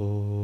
Oh.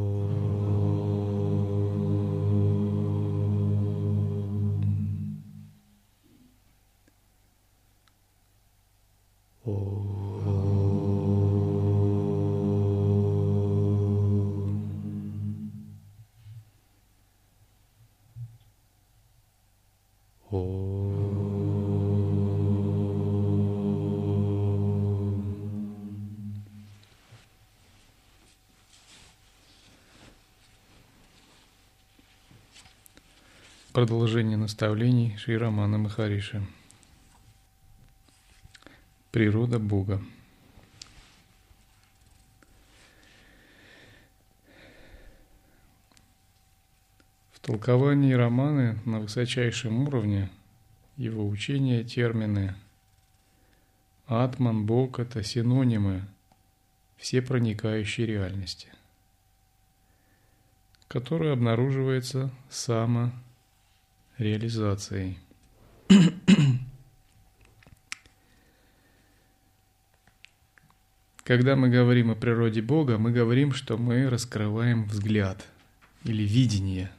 Продолжение наставлений Шри Рамана Махариши. Природа Бога. В толковании Романы на высочайшем уровне его учения термины Атман, Бог – это синонимы все проникающей реальности, которая обнаруживается само реализацией. Когда мы говорим о природе Бога, мы говорим, что мы раскрываем взгляд или видение.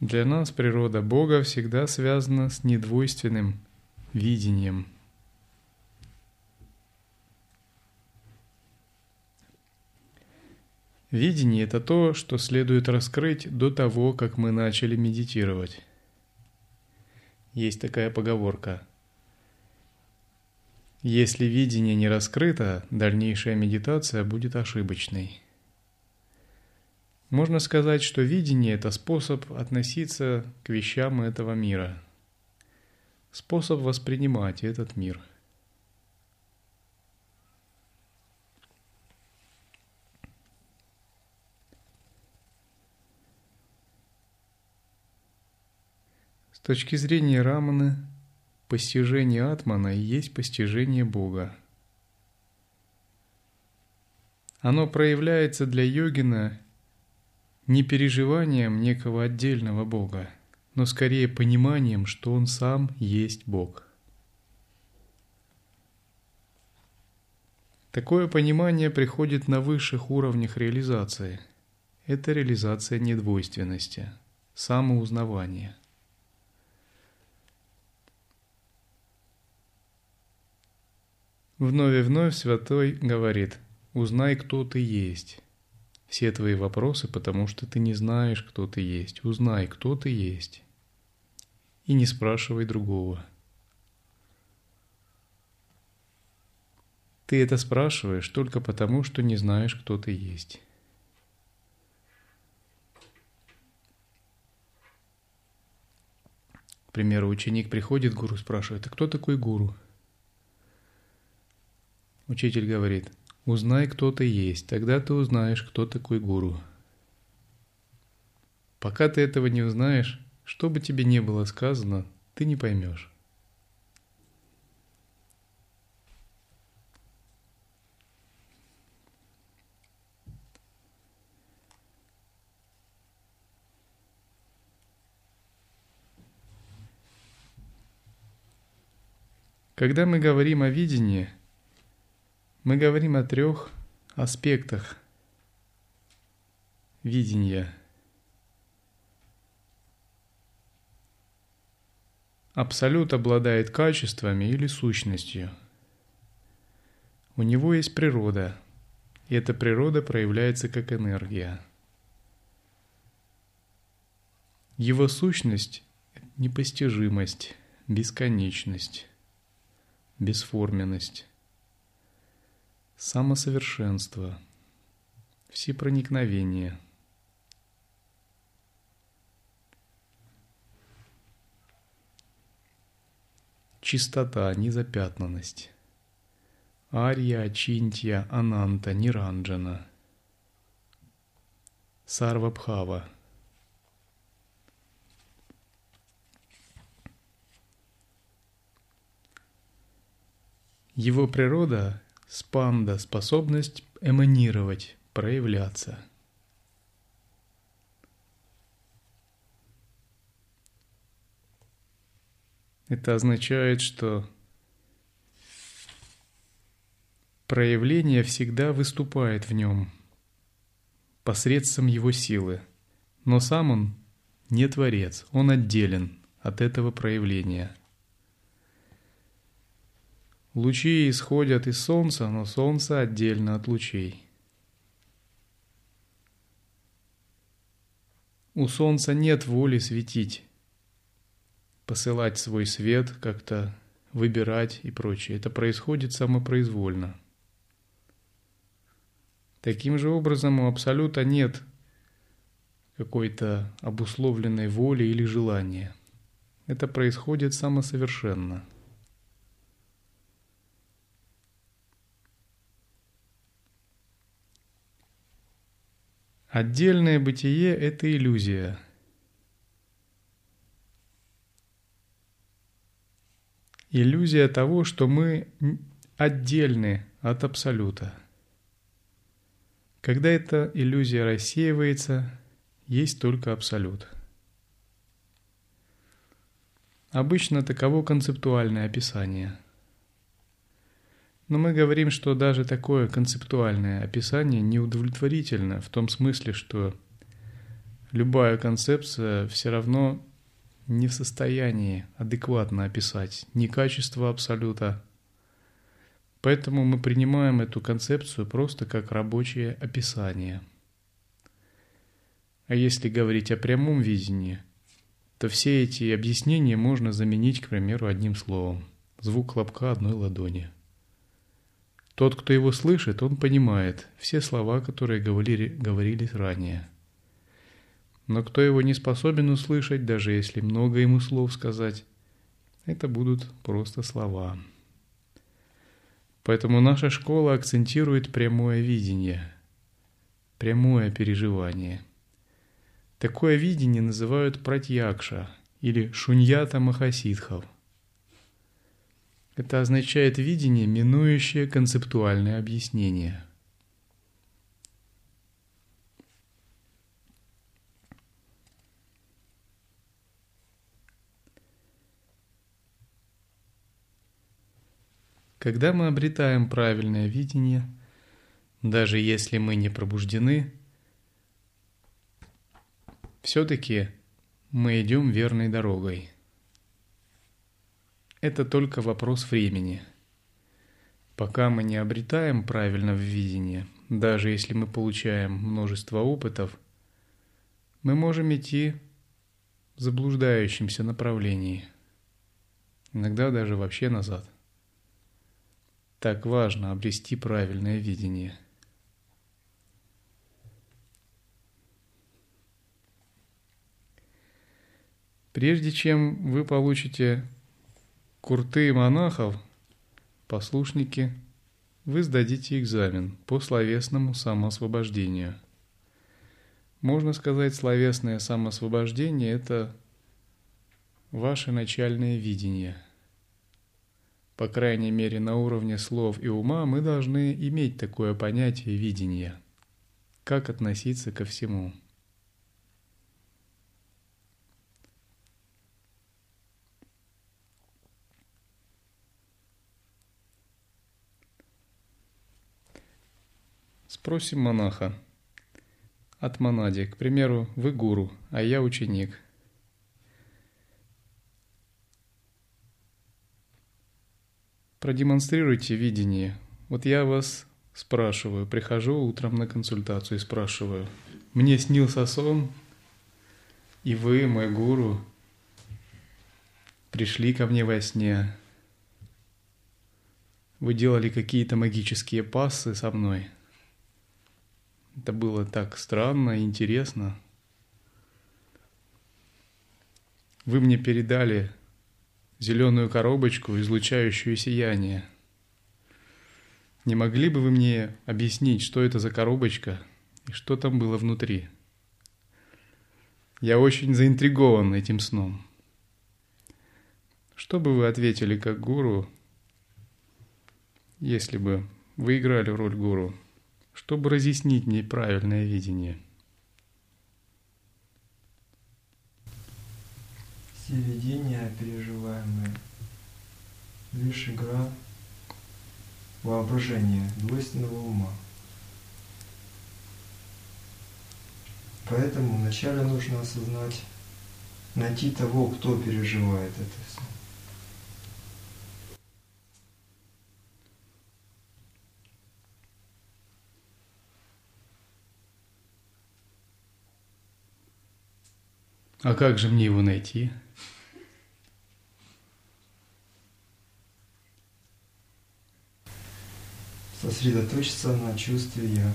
Для нас природа Бога всегда связана с недвойственным видением – Видение – это то, что следует раскрыть до того, как мы начали медитировать. Есть такая поговорка. Если видение не раскрыто, дальнейшая медитация будет ошибочной. Можно сказать, что видение – это способ относиться к вещам этого мира, способ воспринимать этот мир – точки зрения Раманы, постижение Атмана и есть постижение Бога. Оно проявляется для йогина не переживанием некого отдельного Бога, но скорее пониманием, что он сам есть Бог. Такое понимание приходит на высших уровнях реализации. Это реализация недвойственности, самоузнавания – Вновь и вновь святой говорит, узнай, кто ты есть. Все твои вопросы, потому что ты не знаешь, кто ты есть. Узнай, кто ты есть. И не спрашивай другого. Ты это спрашиваешь только потому, что не знаешь, кто ты есть. К примеру, ученик приходит к гуру, спрашивает, а кто такой гуру? Учитель говорит, узнай, кто ты есть, тогда ты узнаешь, кто такой гуру. Пока ты этого не узнаешь, что бы тебе ни было сказано, ты не поймешь. Когда мы говорим о видении – мы говорим о трех аспектах видения. Абсолют обладает качествами или сущностью. У него есть природа, и эта природа проявляется как энергия. Его сущность – непостижимость, бесконечность, бесформенность самосовершенство, всепроникновение. Чистота, незапятнанность. Арья, Чинтья, Ананта, Ниранджана. Сарвабхава. Его природа Спанда – способность эманировать, проявляться. Это означает, что проявление всегда выступает в нем посредством его силы, но сам он не творец, он отделен от этого проявления. Лучи исходят из Солнца, но Солнце отдельно от лучей. У Солнца нет воли светить, посылать свой свет, как-то выбирать и прочее. Это происходит самопроизвольно. Таким же образом у Абсолюта нет какой-то обусловленной воли или желания. Это происходит самосовершенно. Отдельное бытие – это иллюзия. Иллюзия того, что мы отдельны от Абсолюта. Когда эта иллюзия рассеивается, есть только Абсолют. Обычно таково концептуальное описание – но мы говорим, что даже такое концептуальное описание неудовлетворительно в том смысле, что любая концепция все равно не в состоянии адекватно описать ни качество абсолюта. Поэтому мы принимаем эту концепцию просто как рабочее описание. А если говорить о прямом видении, то все эти объяснения можно заменить, к примеру, одним словом. Звук хлопка одной ладони – тот, кто его слышит, он понимает все слова, которые говорили, говорились ранее. Но кто его не способен услышать, даже если много ему слов сказать, это будут просто слова. Поэтому наша школа акцентирует прямое видение, прямое переживание. Такое видение называют пратьякша или шуньята махасидхов – это означает видение, минующее концептуальное объяснение. Когда мы обретаем правильное видение, даже если мы не пробуждены, все-таки мы идем верной дорогой – это только вопрос времени. Пока мы не обретаем правильного видения, даже если мы получаем множество опытов, мы можем идти в заблуждающемся направлении, иногда даже вообще назад. Так важно обрести правильное видение. Прежде чем вы получите Курты монахов, послушники, вы сдадите экзамен по словесному самоосвобождению. Можно сказать, словесное самоосвобождение – это ваше начальное видение. По крайней мере, на уровне слов и ума мы должны иметь такое понятие видения. Как относиться ко всему – Спросим монаха. От монади, к примеру, вы гуру, а я ученик. Продемонстрируйте видение. Вот я вас спрашиваю, прихожу утром на консультацию и спрашиваю. Мне снился сон, и вы, мой гуру, пришли ко мне во сне. Вы делали какие-то магические пассы со мной – это было так странно и интересно. Вы мне передали зеленую коробочку, излучающую сияние. Не могли бы вы мне объяснить, что это за коробочка и что там было внутри? Я очень заинтригован этим сном. Что бы вы ответили как гуру, если бы вы играли роль гуру? Чтобы разъяснить мне правильное видение. Все видения, переживаемые, лишь игра воображения, двойственного ума. Поэтому вначале нужно осознать, найти того, кто переживает это все. А как же мне его найти? Сосредоточиться на чувстве «я»,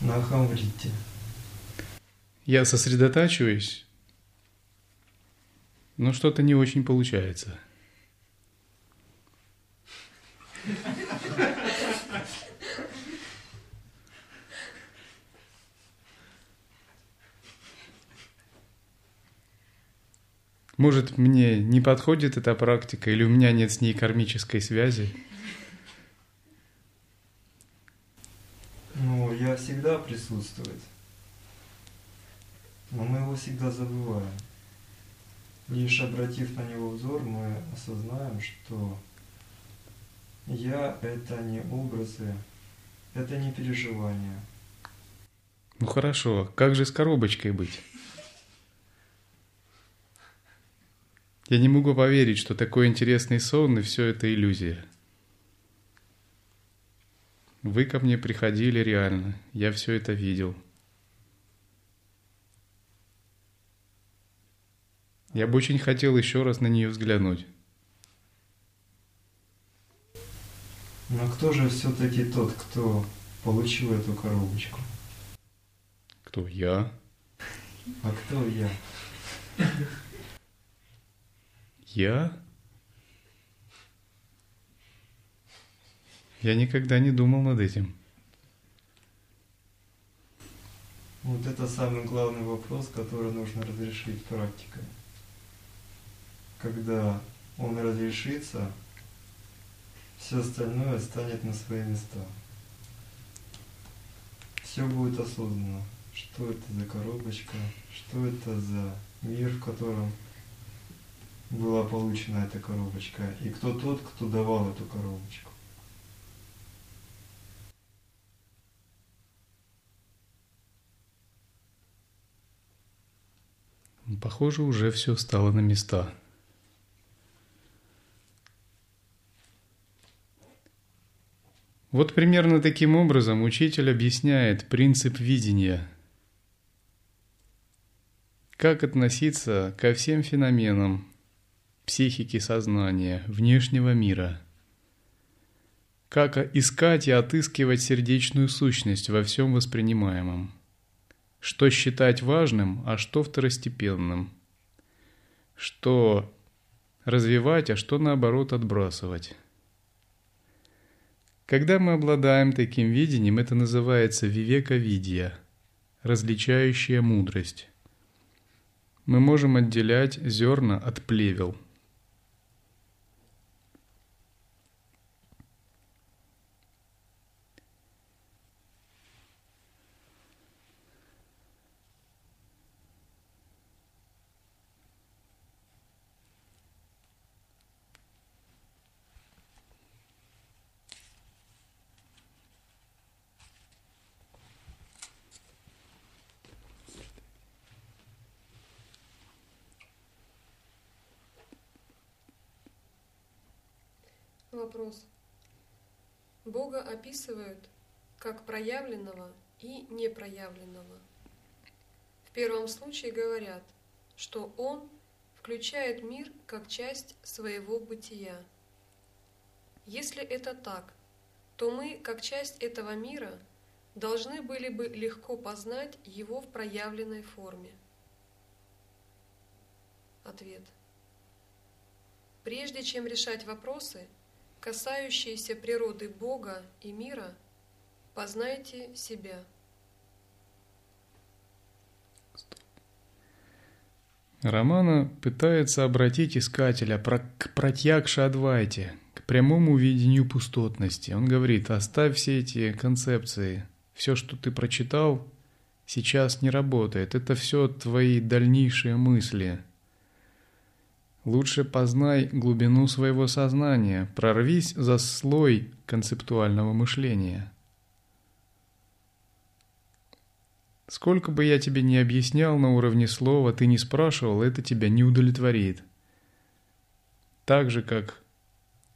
на ахамврите. Я сосредотачиваюсь, но что-то не очень получается. Может, мне не подходит эта практика, или у меня нет с ней кармической связи? Ну, я всегда присутствует. Но мы его всегда забываем. Лишь обратив на него взор, мы осознаем, что я – это не образы, это не переживания. Ну хорошо, как же с коробочкой быть? Я не могу поверить, что такой интересный сон и все это иллюзия. Вы ко мне приходили реально, я все это видел. Я бы очень хотел еще раз на нее взглянуть. Но кто же все-таки тот, кто получил эту коробочку? Кто я? А кто я? Я? Я никогда не думал над этим. Вот это самый главный вопрос, который нужно разрешить практикой. Когда он разрешится, все остальное станет на свои места. Все будет осознанно. Что это за коробочка, что это за мир, в котором была получена эта коробочка, и кто тот, кто давал эту коробочку. Похоже, уже все стало на места. Вот примерно таким образом учитель объясняет принцип видения. Как относиться ко всем феноменам, психики сознания, внешнего мира. Как искать и отыскивать сердечную сущность во всем воспринимаемом. Что считать важным, а что второстепенным. Что развивать, а что наоборот отбрасывать. Когда мы обладаем таким видением, это называется вивека-видия, различающая мудрость. Мы можем отделять зерна от плевел – Вопрос. Бога описывают как проявленного и непроявленного. В первом случае говорят, что Он включает мир как часть своего бытия. Если это так, то мы, как часть этого мира, должны были бы легко познать его в проявленной форме. Ответ. Прежде чем решать вопросы, касающиеся природы Бога и мира, познайте себя. Романа пытается обратить искателя к протягше Адвайте, к прямому видению пустотности. Он говорит, оставь все эти концепции, все, что ты прочитал, сейчас не работает, это все твои дальнейшие мысли – Лучше познай глубину своего сознания, прорвись за слой концептуального мышления. Сколько бы я тебе не объяснял на уровне слова, ты не спрашивал, это тебя не удовлетворит. Так же, как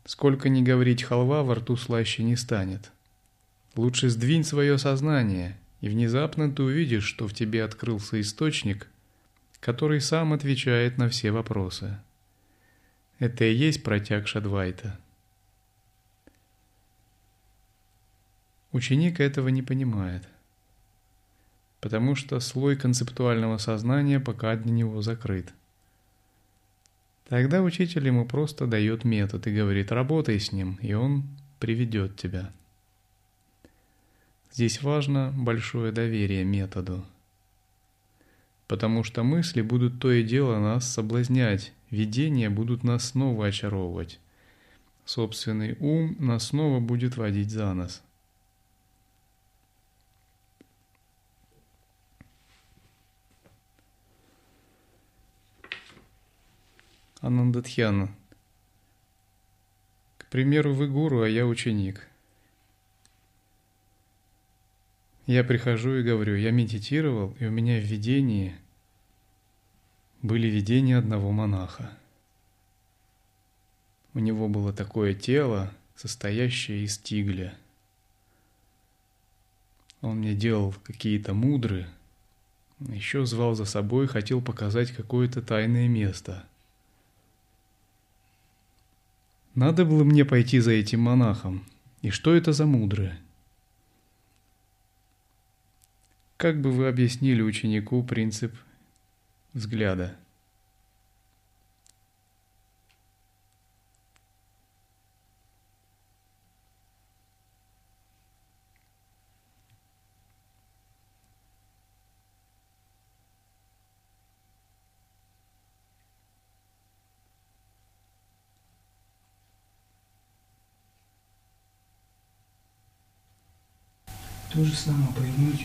сколько ни говорить халва, во рту слаще не станет. Лучше сдвинь свое сознание, и внезапно ты увидишь, что в тебе открылся источник, который сам отвечает на все вопросы. Это и есть протяг Шадвайта. Ученик этого не понимает, потому что слой концептуального сознания пока для него закрыт. Тогда учитель ему просто дает метод и говорит «работай с ним», и он приведет тебя. Здесь важно большое доверие методу, потому что мысли будут то и дело нас соблазнять, видения будут нас снова очаровывать. Собственный ум нас снова будет водить за нос. Анандатхьяна. К примеру, вы гуру, а я ученик. Я прихожу и говорю, я медитировал, и у меня в видении были видения одного монаха. У него было такое тело, состоящее из тигля. Он мне делал какие-то мудры, еще звал за собой, хотел показать какое-то тайное место. Надо было мне пойти за этим монахом. И что это за мудры? Как бы вы объяснили ученику принцип взгляда. Самое повернуть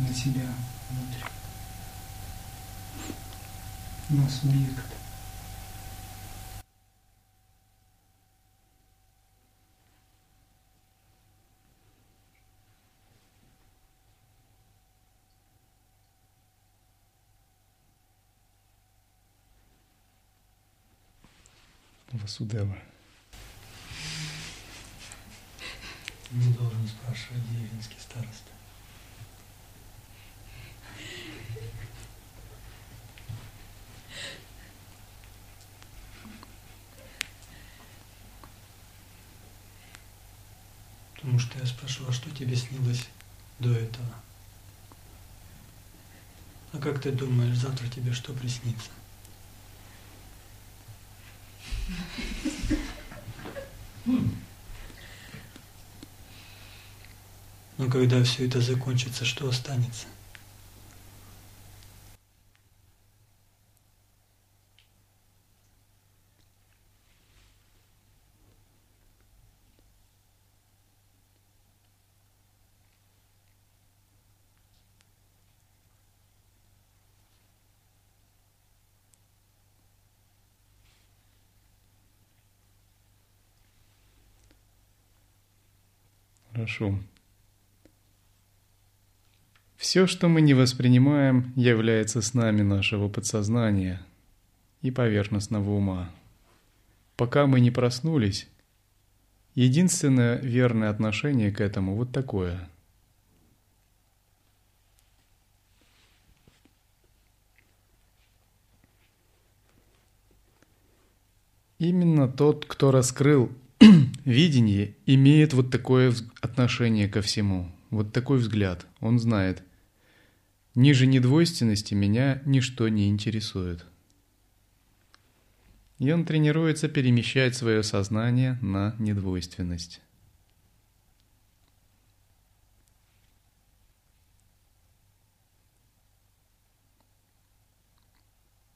на себя внутрь на субъект. Васудева. Не должен спрашивать деревенский староста. Потому что я спрашивал, а что тебе снилось до этого? А как ты думаешь, завтра тебе что приснится? Когда все это закончится, что останется? Хорошо. Все, что мы не воспринимаем, является с нами нашего подсознания и поверхностного ума. Пока мы не проснулись, единственное верное отношение к этому вот такое. Именно тот, кто раскрыл видение, имеет вот такое отношение ко всему, вот такой взгляд. Он знает – Ниже недвойственности меня ничто не интересует. И он тренируется перемещать свое сознание на недвойственность.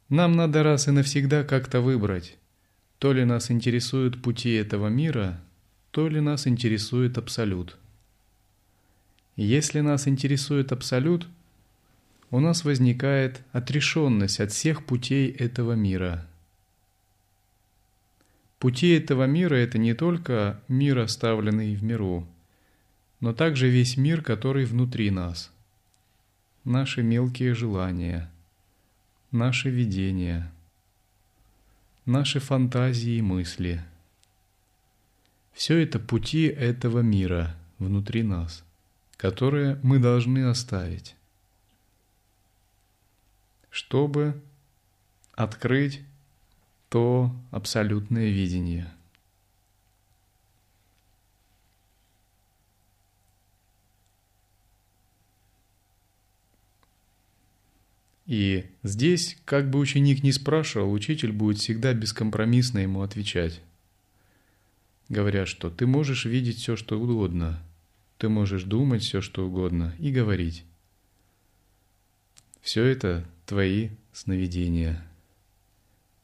Нам надо раз и навсегда как-то выбрать, то ли нас интересуют пути этого мира, то ли нас интересует Абсолют. Если нас интересует Абсолют – у нас возникает отрешенность от всех путей этого мира. Пути этого мира – это не только мир, оставленный в миру, но также весь мир, который внутри нас. Наши мелкие желания, наши видения, наши фантазии и мысли. Все это пути этого мира внутри нас, которые мы должны оставить чтобы открыть то абсолютное видение. И здесь, как бы ученик ни спрашивал, учитель будет всегда бескомпромиссно ему отвечать, говоря, что ты можешь видеть все, что угодно, ты можешь думать все, что угодно и говорить. Все это твои сновидения.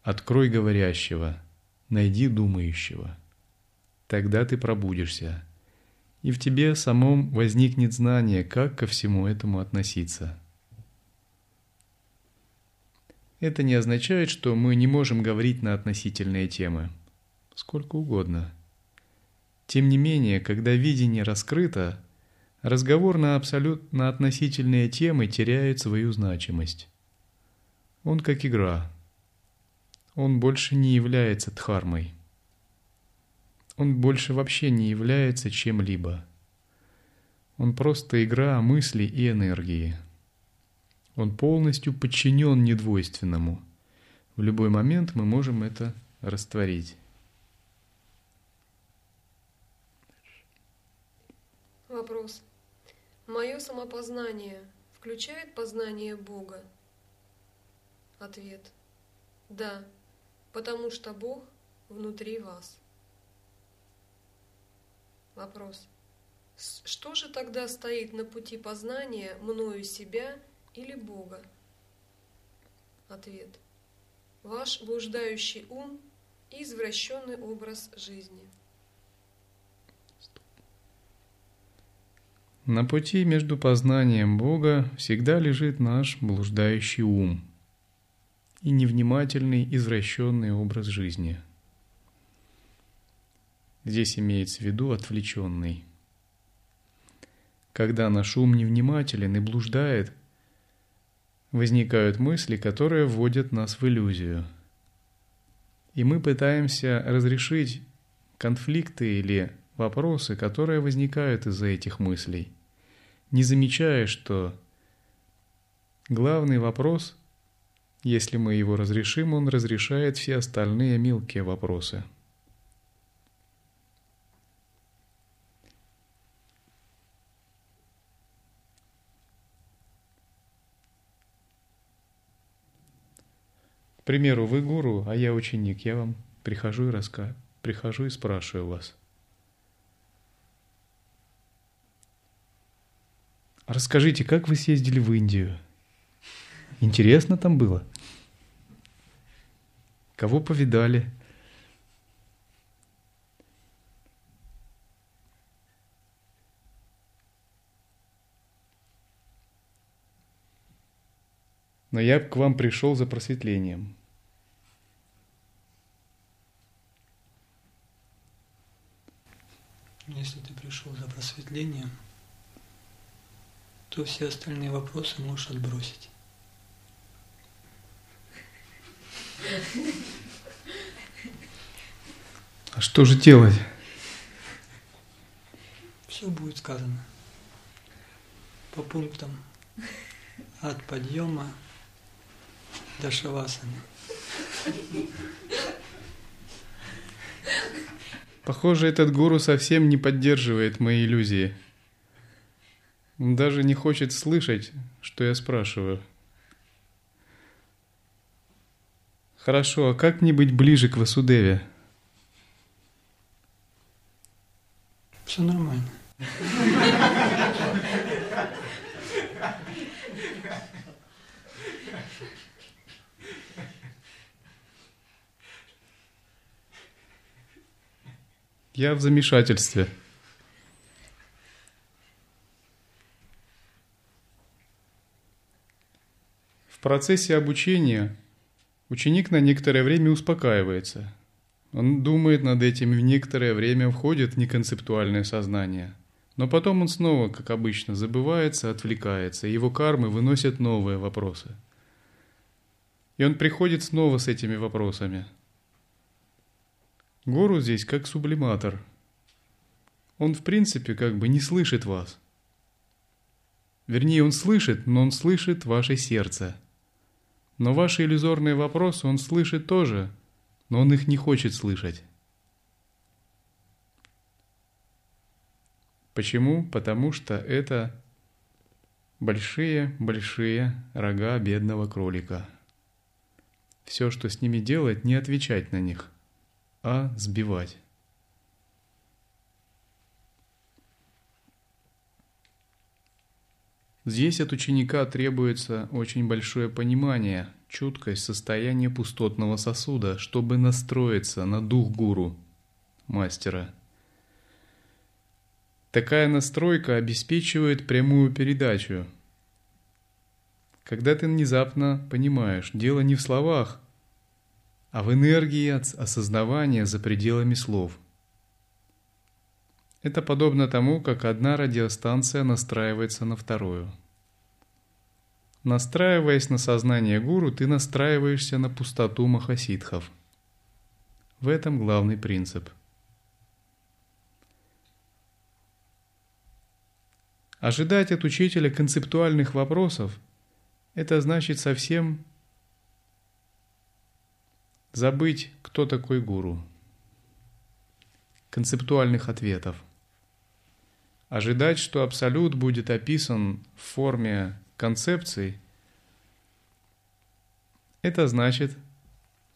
Открой говорящего, найди думающего. Тогда ты пробудишься, и в тебе самом возникнет знание, как ко всему этому относиться. Это не означает, что мы не можем говорить на относительные темы. Сколько угодно. Тем не менее, когда видение раскрыто, разговор на абсолютно относительные темы теряет свою значимость. Он как игра. Он больше не является дхармой. Он больше вообще не является чем-либо. Он просто игра мысли и энергии. Он полностью подчинен недвойственному. В любой момент мы можем это растворить. Вопрос. Мое самопознание включает познание Бога? Ответ. Да, потому что Бог внутри вас. Вопрос. Что же тогда стоит на пути познания мною себя или Бога? Ответ. Ваш блуждающий ум и извращенный образ жизни. На пути между познанием Бога всегда лежит наш блуждающий ум – и невнимательный, извращенный образ жизни. Здесь имеется в виду отвлеченный. Когда наш ум невнимателен и блуждает, возникают мысли, которые вводят нас в иллюзию. И мы пытаемся разрешить конфликты или вопросы, которые возникают из-за этих мыслей, не замечая, что главный вопрос если мы его разрешим, он разрешает все остальные мелкие вопросы. К примеру, вы гуру, а я ученик, я вам прихожу и раска... прихожу и спрашиваю вас. Расскажите, как вы съездили в Индию? Интересно там было? Кого повидали? Но я к вам пришел за просветлением. Если ты пришел за просветлением, то все остальные вопросы можешь отбросить. А что же делать? Все будет сказано по пунктам от подъема до шавасаны. Похоже, этот гуру совсем не поддерживает мои иллюзии. Он даже не хочет слышать, что я спрашиваю. Хорошо, а как мне быть ближе к Васудеве? Все нормально. Я в замешательстве. процессе обучения ученик на некоторое время успокаивается. Он думает над этим и в некоторое время входит в неконцептуальное сознание. Но потом он снова, как обычно, забывается, отвлекается, и его кармы выносят новые вопросы. И он приходит снова с этими вопросами. Гуру здесь как сублиматор. Он в принципе как бы не слышит вас. Вернее, он слышит, но он слышит ваше сердце – но ваши иллюзорные вопросы он слышит тоже, но он их не хочет слышать. Почему? Потому что это большие-большие рога бедного кролика. Все, что с ними делать, не отвечать на них, а сбивать. Здесь от ученика требуется очень большое понимание, чуткость состояния пустотного сосуда, чтобы настроиться на дух гуру, мастера. Такая настройка обеспечивает прямую передачу. Когда ты внезапно понимаешь, дело не в словах, а в энергии осознавания за пределами слов. Это подобно тому, как одна радиостанция настраивается на вторую. Настраиваясь на сознание гуру, ты настраиваешься на пустоту махасидхов. В этом главный принцип. Ожидать от учителя концептуальных вопросов – это значит совсем забыть, кто такой гуру. Концептуальных ответов – Ожидать, что Абсолют будет описан в форме концепций, это значит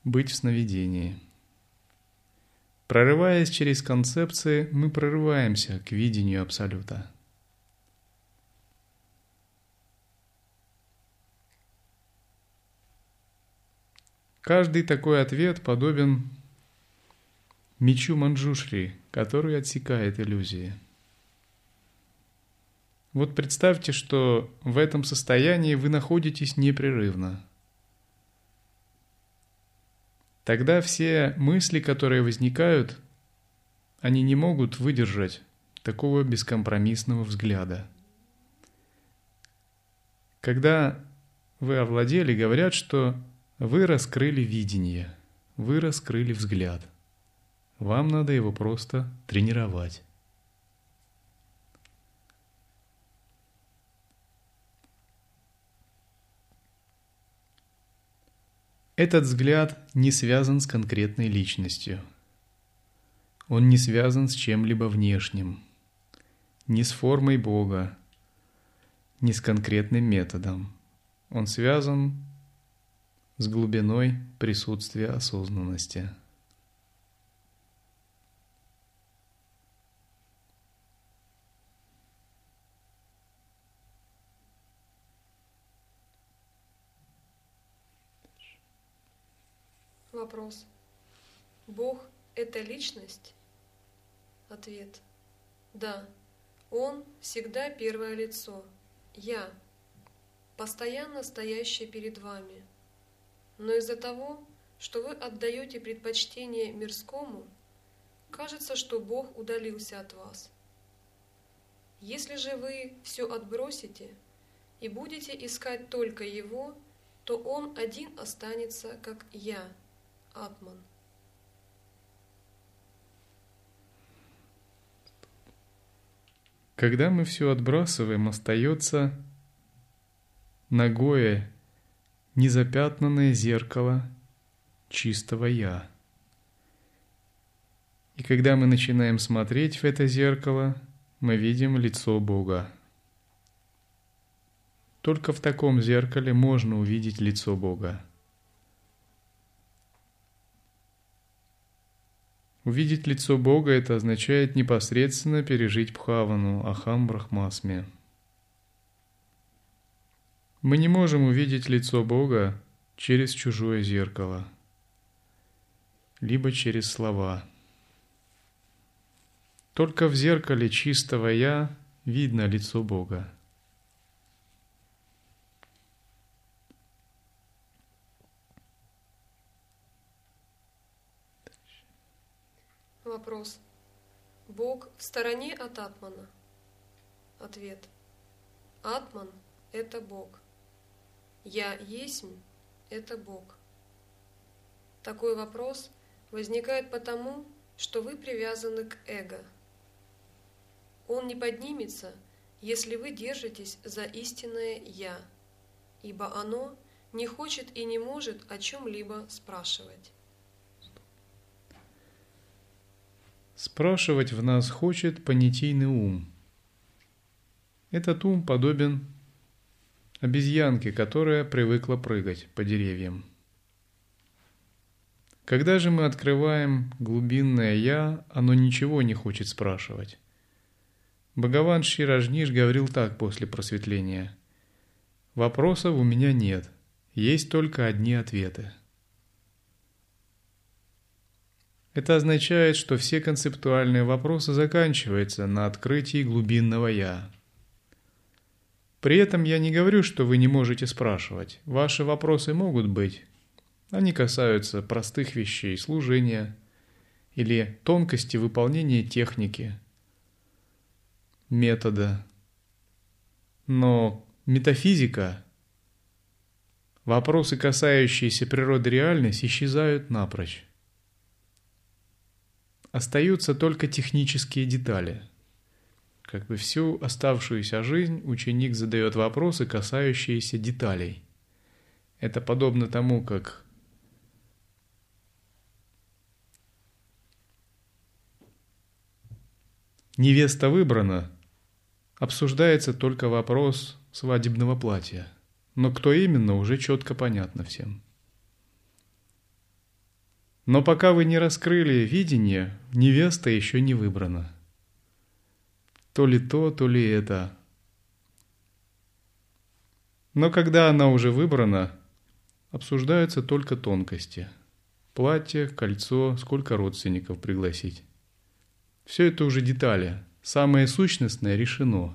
быть в сновидении. Прорываясь через концепции, мы прорываемся к видению Абсолюта. Каждый такой ответ подобен мечу Манджушри, который отсекает иллюзии. Вот представьте, что в этом состоянии вы находитесь непрерывно. Тогда все мысли, которые возникают, они не могут выдержать такого бескомпромиссного взгляда. Когда вы овладели, говорят, что вы раскрыли видение, вы раскрыли взгляд. Вам надо его просто тренировать. Этот взгляд не связан с конкретной личностью. Он не связан с чем-либо внешним, ни с формой Бога, ни с конкретным методом. Он связан с глубиной присутствия осознанности. Вопрос. Бог – это личность? Ответ. Да. Он всегда первое лицо. Я. Постоянно стоящий перед вами. Но из-за того, что вы отдаете предпочтение мирскому, кажется, что Бог удалился от вас. Если же вы все отбросите и будете искать только Его, то Он один останется, как Я – Атман. Когда мы все отбрасываем, остается ногое, незапятнанное зеркало чистого «Я». И когда мы начинаем смотреть в это зеркало, мы видим лицо Бога. Только в таком зеркале можно увидеть лицо Бога. Увидеть лицо Бога – это означает непосредственно пережить Бхавану, Ахам Брахмасме. Мы не можем увидеть лицо Бога через чужое зеркало, либо через слова. Только в зеркале чистого «Я» видно лицо Бога. Бог в стороне от Атмана? Ответ. Атман – это Бог. Я есть – это Бог. Такой вопрос возникает потому, что вы привязаны к эго. Он не поднимется, если вы держитесь за истинное «я», ибо оно не хочет и не может о чем-либо спрашивать. Спрашивать в нас хочет понятийный ум. Этот ум подобен обезьянке, которая привыкла прыгать по деревьям. Когда же мы открываем глубинное «я», оно ничего не хочет спрашивать. Бхагаван Ширажниш говорил так после просветления. «Вопросов у меня нет, есть только одни ответы». Это означает, что все концептуальные вопросы заканчиваются на открытии глубинного «я». При этом я не говорю, что вы не можете спрашивать. Ваши вопросы могут быть. Они касаются простых вещей, служения или тонкости выполнения техники, метода. Но метафизика, вопросы, касающиеся природы реальности, исчезают напрочь. Остаются только технические детали. Как бы всю оставшуюся жизнь ученик задает вопросы, касающиеся деталей. Это подобно тому, как невеста выбрана, обсуждается только вопрос свадебного платья. Но кто именно, уже четко понятно всем. Но пока вы не раскрыли видение, невеста еще не выбрана. То ли то, то ли это. Но когда она уже выбрана, обсуждаются только тонкости. Платье, кольцо, сколько родственников пригласить. Все это уже детали. Самое сущностное решено.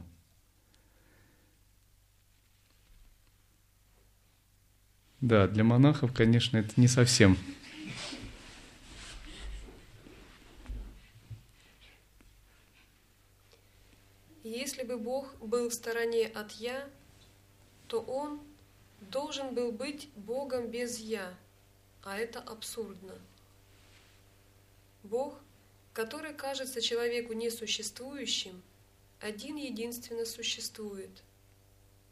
Да, для монахов, конечно, это не совсем Если бы Бог был в стороне от «я», то Он должен был быть Богом без «я», а это абсурдно. Бог, который кажется человеку несуществующим, один единственно существует,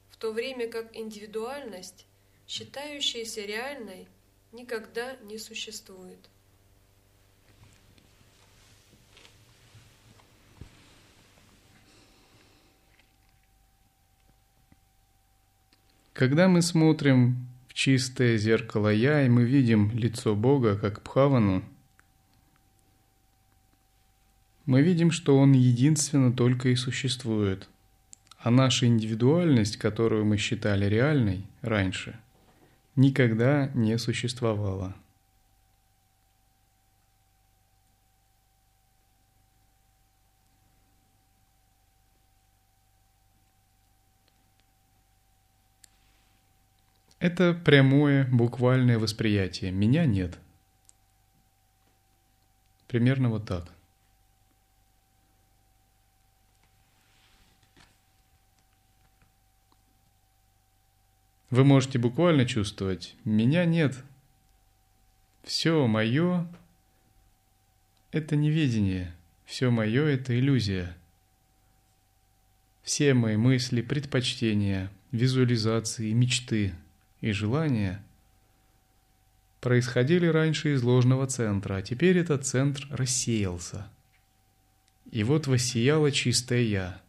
в то время как индивидуальность, считающаяся реальной, никогда не существует. Когда мы смотрим в чистое зеркало «Я», и мы видим лицо Бога, как Пхавану, мы видим, что Он единственно только и существует. А наша индивидуальность, которую мы считали реальной раньше, никогда не существовала. Это прямое, буквальное восприятие. Меня нет. Примерно вот так. Вы можете буквально чувствовать, меня нет. Все мое – это неведение, все мое – это иллюзия. Все мои мысли, предпочтения, визуализации, мечты – и желания происходили раньше из ложного центра, а теперь этот центр рассеялся. И вот воссияло чистое «Я».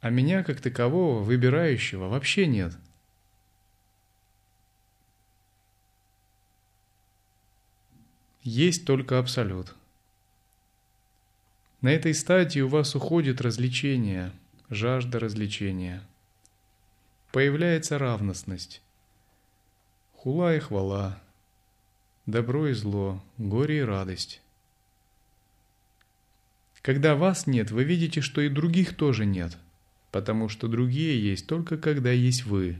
А меня, как такового, выбирающего, вообще нет. Есть только Абсолют. На этой стадии у вас уходит развлечение, жажда развлечения – появляется равностность. Хула и хвала, добро и зло, горе и радость. Когда вас нет, вы видите, что и других тоже нет, потому что другие есть только когда есть вы.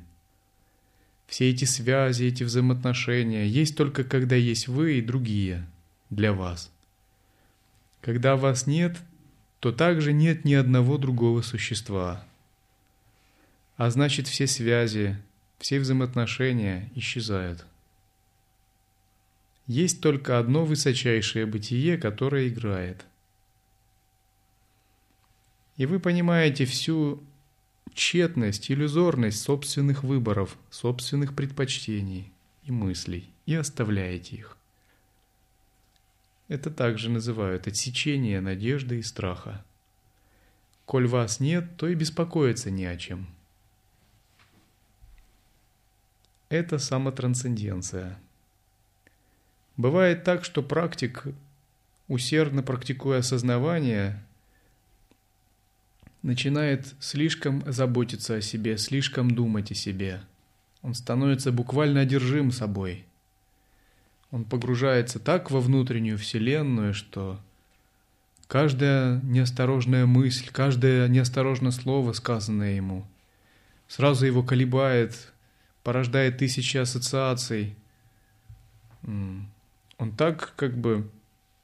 Все эти связи, эти взаимоотношения есть только когда есть вы и другие для вас. Когда вас нет, то также нет ни одного другого существа. А значит, все связи, все взаимоотношения исчезают. Есть только одно высочайшее бытие, которое играет. И вы понимаете всю тщетность, иллюзорность собственных выборов, собственных предпочтений и мыслей, и оставляете их. Это также называют отсечение надежды и страха. Коль вас нет, то и беспокоиться не о чем. Это самотрансценденция. Бывает так, что практик, усердно практикуя осознавание, начинает слишком заботиться о себе, слишком думать о себе. Он становится буквально одержим собой. Он погружается так во внутреннюю вселенную, что каждая неосторожная мысль, каждое неосторожное слово, сказанное ему, сразу его колебает, порождает тысячи ассоциаций. Он так как бы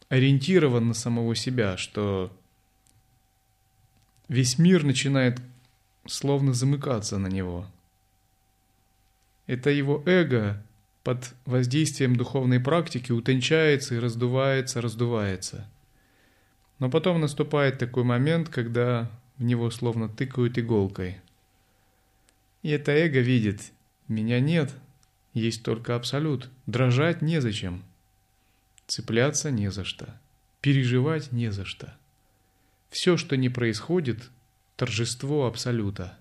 ориентирован на самого себя, что весь мир начинает словно замыкаться на него. Это его эго под воздействием духовной практики утончается и раздувается, раздувается. Но потом наступает такой момент, когда в него словно тыкают иголкой. И это эго видит, меня нет, есть только абсолют, дрожать незачем, цепляться не за что, переживать не за что. Все, что не происходит, торжество Абсолюта.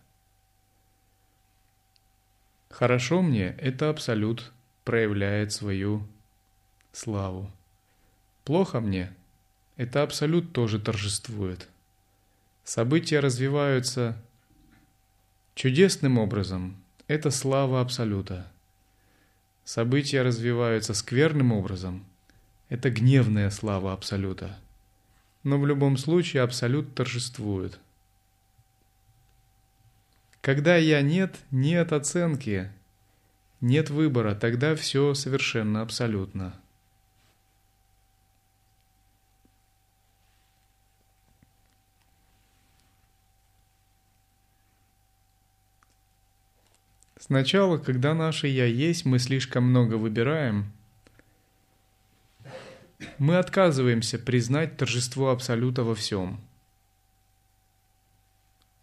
Хорошо мне – это Абсолют проявляет свою славу. Плохо мне – это Абсолют тоже торжествует. События развиваются чудесным образом – это слава Абсолюта. События развиваются скверным образом – это гневная слава Абсолюта – но в любом случае абсолют торжествует. Когда я нет, нет оценки, нет выбора, тогда все совершенно абсолютно. Сначала, когда наше «я» есть, мы слишком много выбираем – мы отказываемся признать торжество Абсолюта во всем.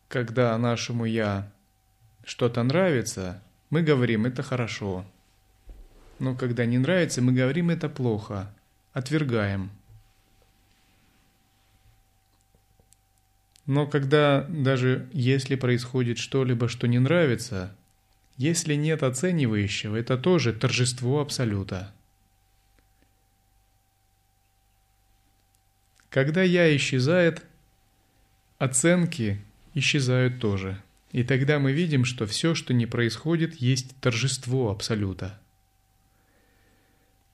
Когда нашему «я» что-то нравится, мы говорим «это хорошо». Но когда не нравится, мы говорим «это плохо», отвергаем. Но когда даже если происходит что-либо, что не нравится, если нет оценивающего, это тоже торжество Абсолюта. Когда «я» исчезает, оценки исчезают тоже. И тогда мы видим, что все, что не происходит, есть торжество Абсолюта.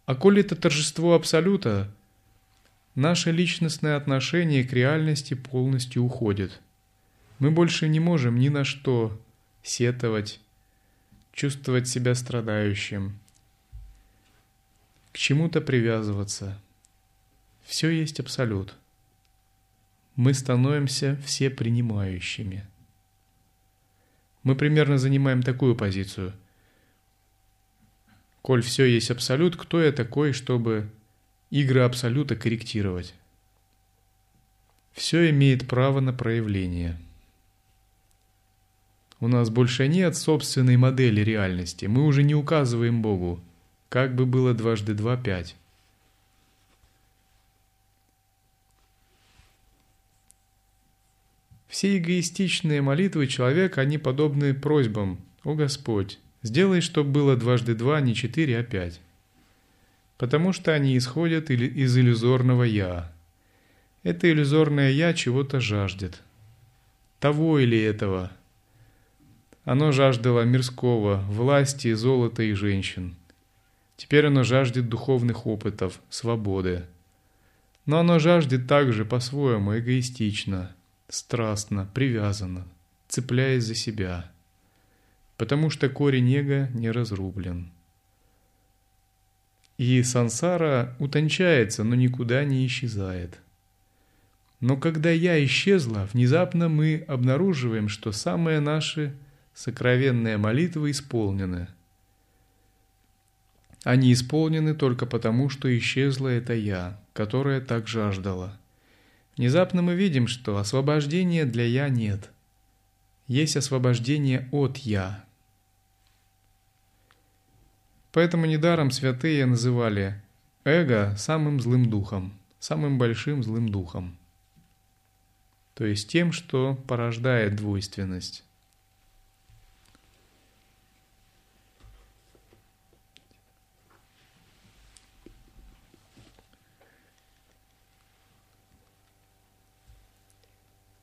А коли это торжество Абсолюта, наше личностное отношение к реальности полностью уходит. Мы больше не можем ни на что сетовать, чувствовать себя страдающим, к чему-то привязываться – все есть абсолют. Мы становимся все принимающими. Мы примерно занимаем такую позицию. Коль все есть абсолют, кто я такой, чтобы игры абсолюта корректировать? Все имеет право на проявление. У нас больше нет собственной модели реальности. Мы уже не указываем Богу, как бы было дважды два пять. Все эгоистичные молитвы человека, они подобны просьбам «О Господь, сделай, чтобы было дважды два, не четыре, а пять». Потому что они исходят из иллюзорного «я». Это иллюзорное «я» чего-то жаждет. Того или этого. Оно жаждало мирского, власти, золота и женщин. Теперь оно жаждет духовных опытов, свободы. Но оно жаждет также по-своему эгоистично – страстно, привязанно, цепляясь за себя, потому что корень эго не разрублен. И сансара утончается, но никуда не исчезает. Но когда я исчезла, внезапно мы обнаруживаем, что самые наши сокровенные молитвы исполнены. Они исполнены только потому, что исчезла это я, которая так жаждала. Внезапно мы видим, что освобождения для я нет. Есть освобождение от я. Поэтому недаром святые называли эго самым злым духом, самым большим злым духом то есть тем, что порождает двойственность.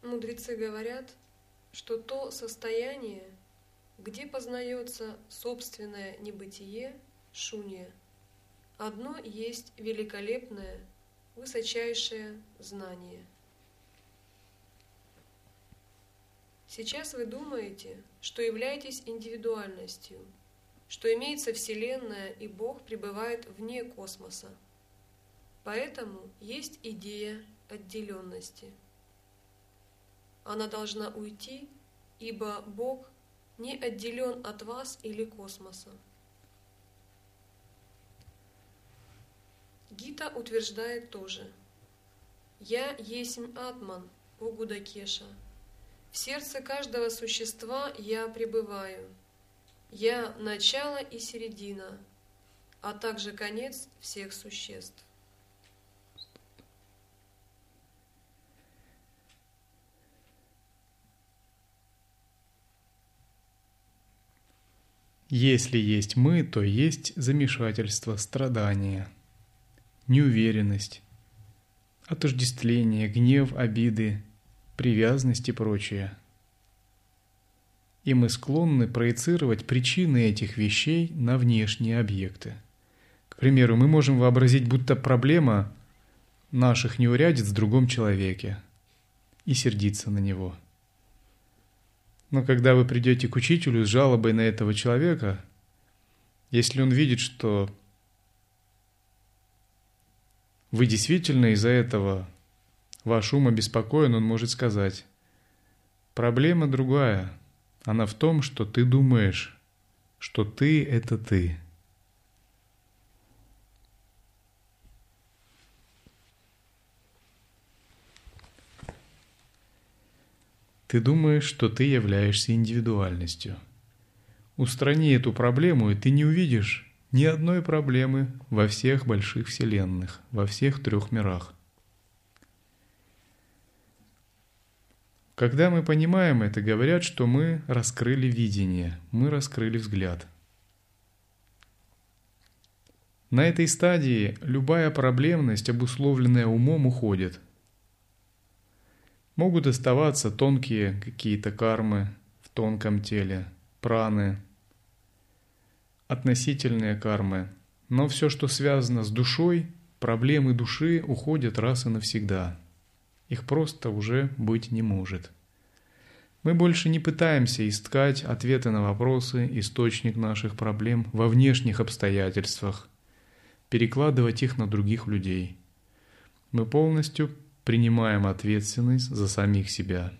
Мудрецы говорят, что то состояние, где познается собственное небытие, шунья, одно есть великолепное, высочайшее знание – Сейчас вы думаете, что являетесь индивидуальностью, что имеется Вселенная и Бог пребывает вне космоса. Поэтому есть идея отделенности. Она должна уйти, ибо Бог не отделен от вас или космоса. Гита утверждает тоже «Я есть Атман, о Гудакеша, в сердце каждого существа я пребываю. Я – начало и середина, а также конец всех существ. Если есть мы, то есть замешательство, страдание, неуверенность, отождествление, гнев, обиды, привязанность и прочее. И мы склонны проецировать причины этих вещей на внешние объекты. К примеру, мы можем вообразить, будто проблема наших неурядиц в другом человеке и сердиться на него. Но когда вы придете к учителю с жалобой на этого человека, если он видит, что вы действительно из-за этого ваш ум обеспокоен, он может сказать, проблема другая, она в том, что ты думаешь, что ты – это ты. Ты думаешь, что ты являешься индивидуальностью. Устрани эту проблему, и ты не увидишь ни одной проблемы во всех больших вселенных, во всех трех мирах. Когда мы понимаем это, говорят, что мы раскрыли видение, мы раскрыли взгляд. На этой стадии любая проблемность, обусловленная умом, уходит. Могут оставаться тонкие какие-то кармы в тонком теле, праны, относительные кармы. Но все, что связано с душой, проблемы души уходят раз и навсегда – их просто уже быть не может. Мы больше не пытаемся искать ответы на вопросы, источник наших проблем во внешних обстоятельствах, перекладывать их на других людей. Мы полностью принимаем ответственность за самих себя.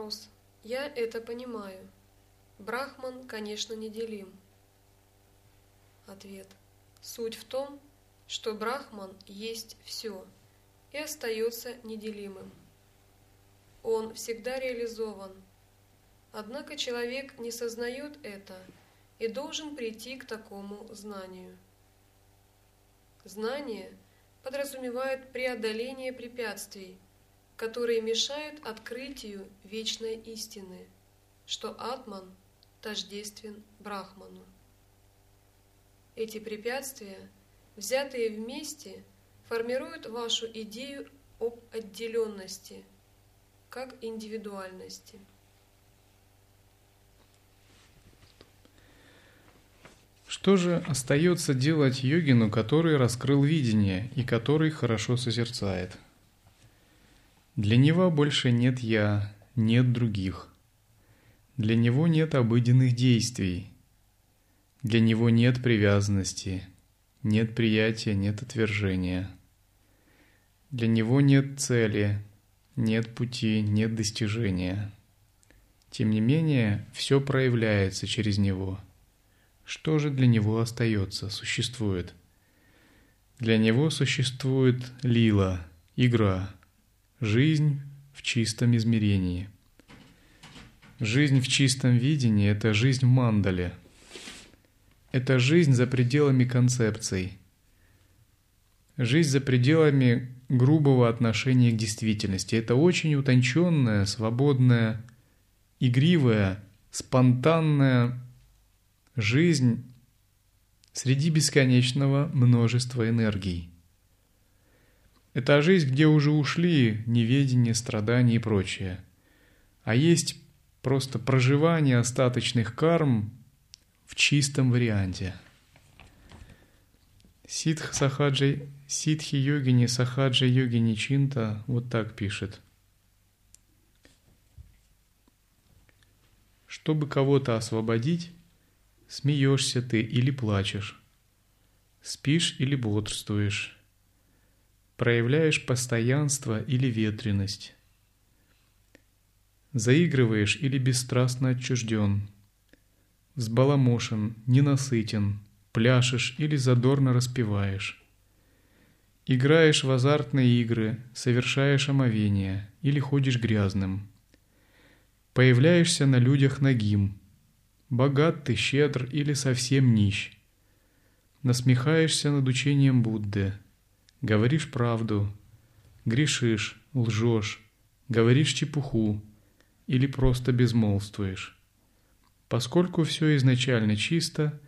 Вопрос. Я это понимаю. Брахман, конечно, неделим. Ответ. Суть в том, что Брахман есть все и остается неделимым. Он всегда реализован. Однако человек не сознает это и должен прийти к такому знанию. Знание подразумевает преодоление препятствий – которые мешают открытию вечной истины, что Атман тождествен Брахману. Эти препятствия, взятые вместе, формируют вашу идею об отделенности, как индивидуальности. Что же остается делать йогину, который раскрыл видение и который хорошо созерцает? Для него больше нет «я», нет других. Для него нет обыденных действий. Для него нет привязанности, нет приятия, нет отвержения. Для него нет цели, нет пути, нет достижения. Тем не менее, все проявляется через него – что же для него остается, существует? Для него существует лила, игра, жизнь в чистом измерении. Жизнь в чистом видении – это жизнь в мандале. Это жизнь за пределами концепций. Жизнь за пределами грубого отношения к действительности. Это очень утонченная, свободная, игривая, спонтанная жизнь среди бесконечного множества энергий. Это жизнь, где уже ушли неведение, страдания и прочее. А есть просто проживание остаточных карм в чистом варианте. Ситх Сахаджи, Ситхи йогини Сахаджи йогини Чинта вот так пишет. Чтобы кого-то освободить, Смеешься ты или плачешь, спишь или бодрствуешь, проявляешь постоянство или ветренность, заигрываешь или бесстрастно отчужден, взбаламошен, ненасытен, пляшешь или задорно распеваешь, играешь в азартные игры, совершаешь омовение или ходишь грязным, появляешься на людях нагим – богат ты, щедр или совсем нищ. Насмехаешься над учением Будды, говоришь правду, грешишь, лжешь, говоришь чепуху или просто безмолвствуешь. Поскольку все изначально чисто,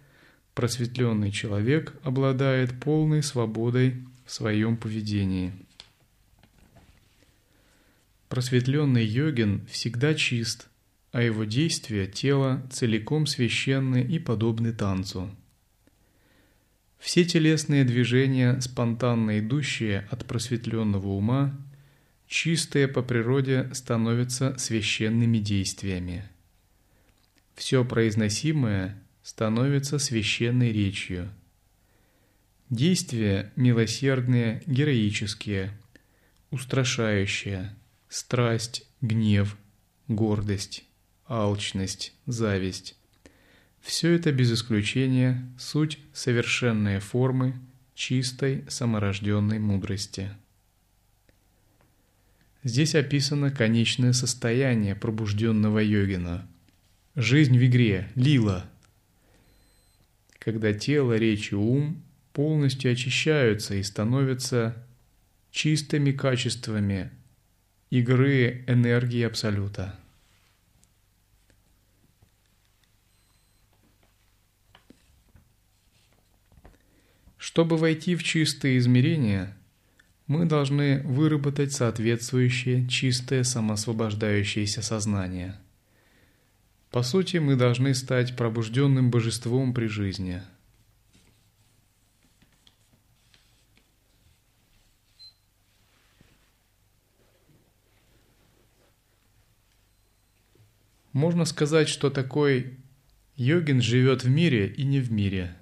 просветленный человек обладает полной свободой в своем поведении. Просветленный йогин всегда чист – а его действия тела целиком священны и подобны танцу. Все телесные движения, спонтанно идущие от просветленного ума, чистые по природе, становятся священными действиями. Все произносимое становится священной речью. Действия милосердные, героические, устрашающие, страсть, гнев, гордость, алчность, зависть. Все это без исключения суть совершенные формы чистой саморожденной мудрости. Здесь описано конечное состояние пробужденного йогина. Жизнь в игре, лила. Когда тело, речь и ум полностью очищаются и становятся чистыми качествами игры энергии Абсолюта. Чтобы войти в чистые измерения, мы должны выработать соответствующее чистое самосвобождающееся сознание. По сути, мы должны стать пробужденным божеством при жизни. Можно сказать, что такой йогин живет в мире и не в мире –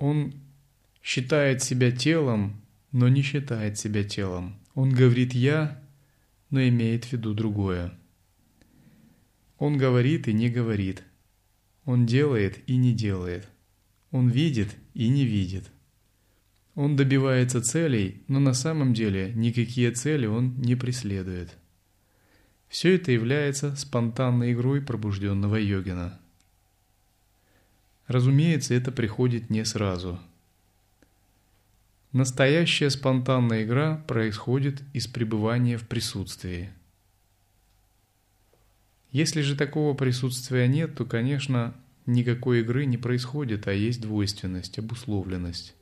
он считает себя телом, но не считает себя телом. Он говорит «я», но имеет в виду другое. Он говорит и не говорит. Он делает и не делает. Он видит и не видит. Он добивается целей, но на самом деле никакие цели он не преследует. Все это является спонтанной игрой пробужденного йогина. Разумеется, это приходит не сразу. Настоящая спонтанная игра происходит из пребывания в присутствии. Если же такого присутствия нет, то, конечно, никакой игры не происходит, а есть двойственность, обусловленность.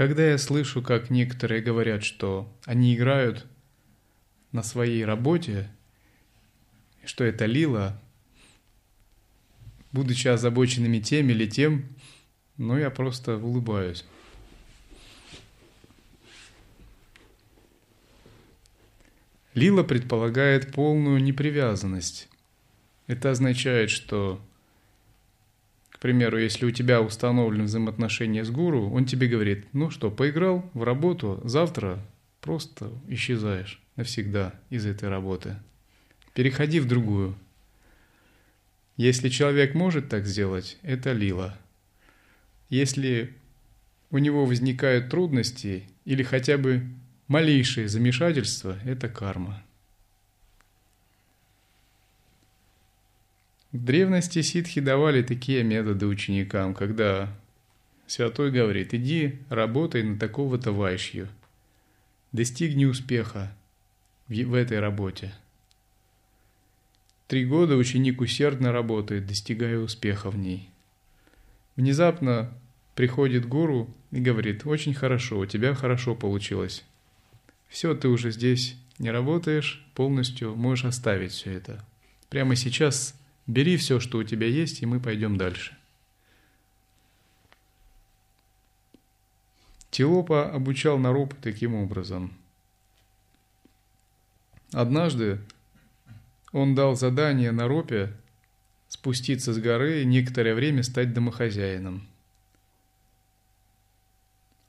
Когда я слышу, как некоторые говорят, что они играют на своей работе, что это лила, будучи озабоченными тем или тем, но я просто улыбаюсь. Лила предполагает полную непривязанность. Это означает, что, примеру, если у тебя установлены взаимоотношения с гуру, он тебе говорит, ну что, поиграл в работу, завтра просто исчезаешь навсегда из этой работы. Переходи в другую. Если человек может так сделать, это лила. Если у него возникают трудности или хотя бы малейшее замешательство – это карма. В древности ситхи давали такие методы ученикам, когда святой говорит, иди работай на такого-то вайшью, достигни успеха в этой работе. Три года ученик усердно работает, достигая успеха в ней. Внезапно приходит гуру и говорит, очень хорошо, у тебя хорошо получилось. Все, ты уже здесь не работаешь полностью, можешь оставить все это. Прямо сейчас бери все, что у тебя есть, и мы пойдем дальше. Тилопа обучал Нарупа таким образом. Однажды он дал задание Наропе спуститься с горы и некоторое время стать домохозяином.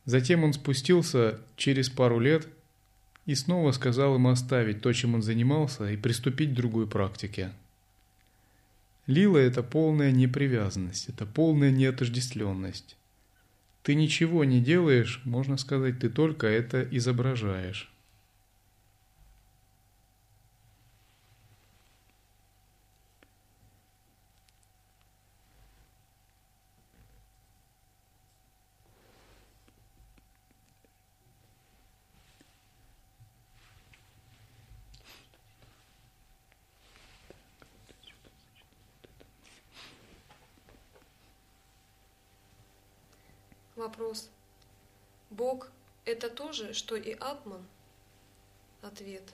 Затем он спустился через пару лет – и снова сказал ему оставить то, чем он занимался, и приступить к другой практике. Лила – это полная непривязанность, это полная неотождествленность. Ты ничего не делаешь, можно сказать, ты только это изображаешь. Вопрос. Бог – это то что и Атман? Ответ.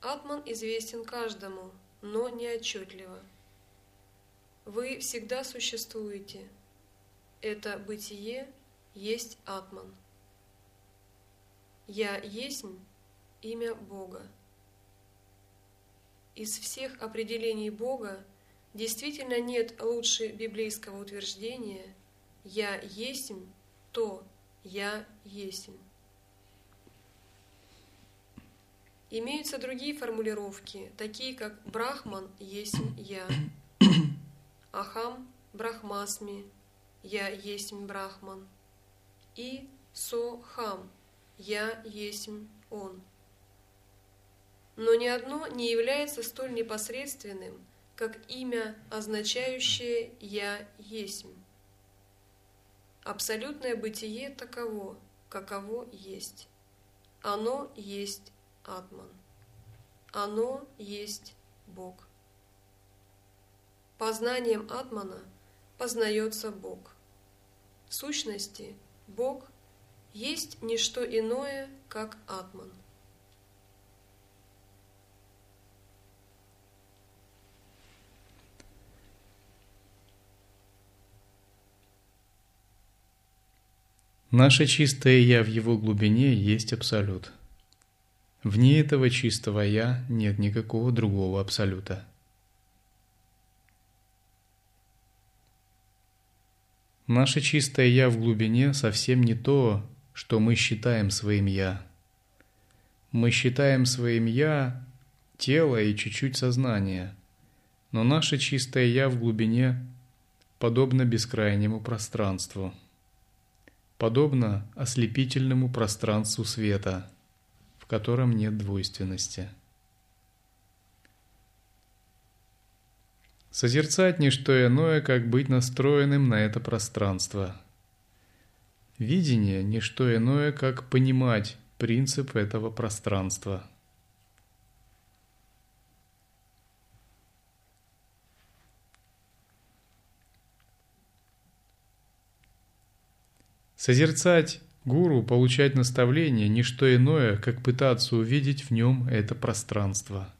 Атман известен каждому, но не отчетливо. Вы всегда существуете. Это бытие есть Атман. Я есть имя Бога. Из всех определений Бога действительно нет лучше библейского утверждения – я есмь, то я есмь. Имеются другие формулировки, такие как Брахман есмь я, Ахам Брахмасми, я есмь Брахман, и Сохам, я есмь он. Но ни одно не является столь непосредственным, как имя, означающее «я есмь». Абсолютное бытие таково, каково есть. Оно есть Атман. Оно есть Бог. Познанием Атмана познается Бог. В сущности, Бог есть не что иное, как Атман. Наше чистое «Я» в его глубине есть Абсолют. Вне этого чистого «Я» нет никакого другого Абсолюта. Наше чистое «Я» в глубине совсем не то, что мы считаем своим «Я». Мы считаем своим «Я» тело и чуть-чуть сознание, но наше чистое «Я» в глубине подобно бескрайнему пространству – подобно ослепительному пространству света, котором нет двойственности. Созерцать не что иное, как быть настроенным на это пространство. Видение не что иное, как понимать принцип этого пространства – Созерцать гуру, получать наставление – не что иное, как пытаться увидеть в нем это пространство.